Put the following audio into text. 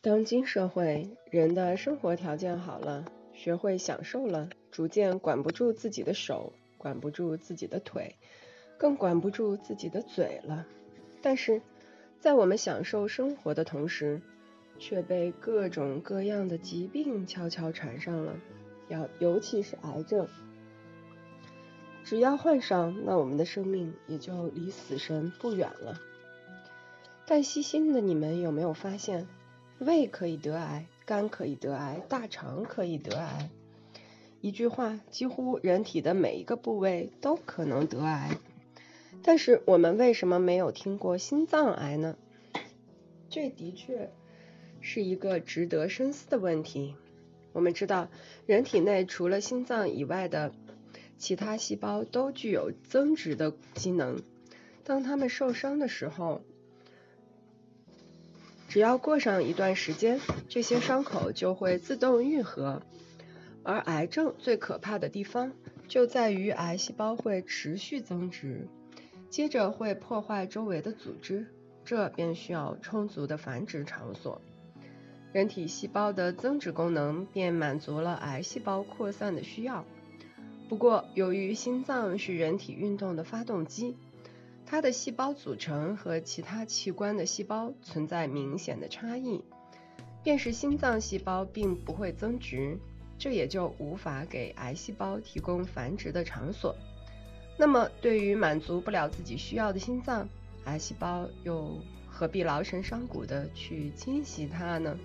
当今社会，人的生活条件好了，学会享受了，逐渐管不住自己的手，管不住自己的腿，更管不住自己的嘴了。但是，在我们享受生活的同时，却被各种各样的疾病悄悄缠上了，要尤其是癌症。只要患上，那我们的生命也就离死神不远了。但细心的你们有没有发现？胃可以得癌，肝可以得癌，大肠可以得癌。一句话，几乎人体的每一个部位都可能得癌。但是我们为什么没有听过心脏癌呢？这的确是一个值得深思的问题。我们知道，人体内除了心脏以外的其他细胞都具有增殖的机能。当它们受伤的时候，只要过上一段时间，这些伤口就会自动愈合。而癌症最可怕的地方就在于癌细胞会持续增殖，接着会破坏周围的组织，这便需要充足的繁殖场所。人体细胞的增殖功能便满足了癌细胞扩散的需要。不过，由于心脏是人体运动的发动机。它的细胞组成和其他器官的细胞存在明显的差异，便是心脏细胞并不会增殖，这也就无法给癌细胞提供繁殖的场所。那么，对于满足不了自己需要的心脏，癌细胞又何必劳神伤骨的去清洗它呢？